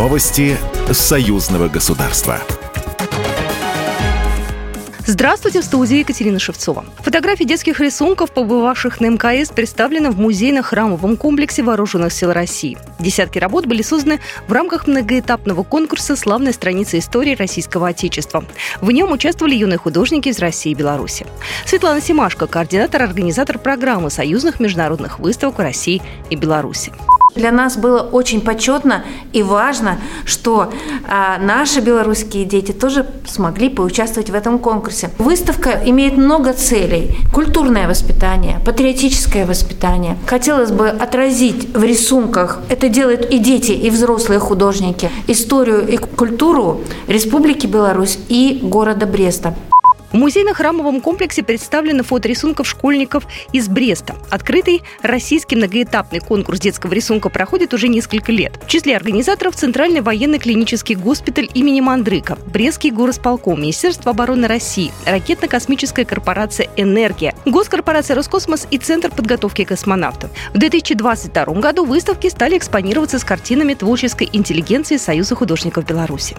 Новости союзного государства. Здравствуйте, в студии Екатерина Шевцова. Фотографии детских рисунков, побывавших на МКС, представлены в музейно-храмовом комплексе Вооруженных сил России. Десятки работ были созданы в рамках многоэтапного конкурса «Славная страница истории российского Отечества». В нем участвовали юные художники из России и Беларуси. Светлана Симашко, координатор-организатор программы союзных международных выставок России и Беларуси. Для нас было очень почетно и важно, что а, наши белорусские дети тоже смогли поучаствовать в этом конкурсе. Выставка имеет много целей. Культурное воспитание, патриотическое воспитание. Хотелось бы отразить в рисунках, это делают и дети, и взрослые художники, историю и культуру Республики Беларусь и города Бреста. В музейно-храмовом комплексе представлены фоторисунков школьников из Бреста. Открытый российский многоэтапный конкурс детского рисунка проходит уже несколько лет. В числе организаторов Центральный военный клинический госпиталь имени Мандрыка, Брестский горосполком, Министерство обороны России, ракетно-космическая корпорация «Энергия», Госкорпорация «Роскосмос» и Центр подготовки космонавтов. В 2022 году выставки стали экспонироваться с картинами творческой интеллигенции Союза художников Беларуси.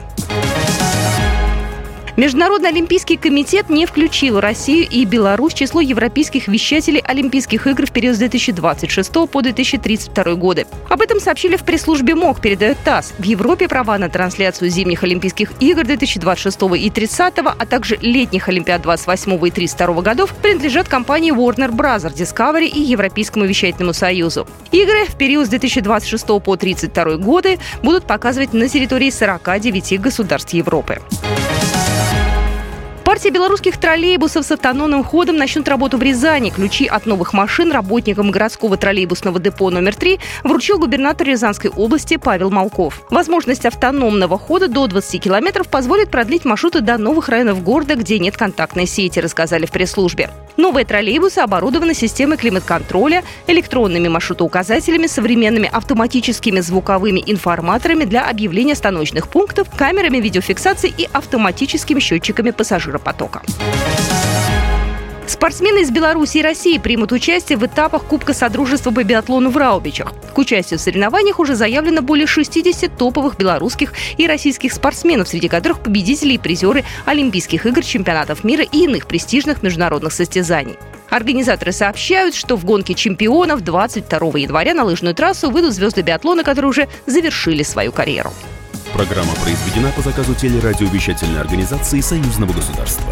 Международный олимпийский комитет не включил Россию и Беларусь в число европейских вещателей Олимпийских игр в период с 2026 по 2032 годы. Об этом сообщили в пресс-службе МОК, передает ТАСС. В Европе права на трансляцию зимних Олимпийских игр 2026 и 30, а также летних Олимпиад 28 и 32 годов принадлежат компании Warner Bros. Discovery и Европейскому вещательному союзу. Игры в период с 2026 по 32 годы будут показывать на территории 49 государств Европы. Партия белорусских троллейбусов с автономным ходом начнут работу в Рязани. Ключи от новых машин работникам городского троллейбусного депо номер 3 вручил губернатор Рязанской области Павел Малков. Возможность автономного хода до 20 километров позволит продлить маршруты до новых районов города, где нет контактной сети, рассказали в пресс-службе. Новые троллейбусы оборудованы системой климат-контроля, электронными маршрутоуказателями, современными автоматическими звуковыми информаторами для объявления станочных пунктов, камерами видеофиксации и автоматическими счетчиками пассажиров потока. Спортсмены из Беларуси и России примут участие в этапах Кубка Содружества по биатлону в Раубичах. К участию в соревнованиях уже заявлено более 60 топовых белорусских и российских спортсменов, среди которых победители и призеры Олимпийских игр, чемпионатов мира и иных престижных международных состязаний. Организаторы сообщают, что в гонке чемпионов 22 января на лыжную трассу выйдут звезды биатлона, которые уже завершили свою карьеру. Программа произведена по заказу телерадиовещательной организации Союзного государства.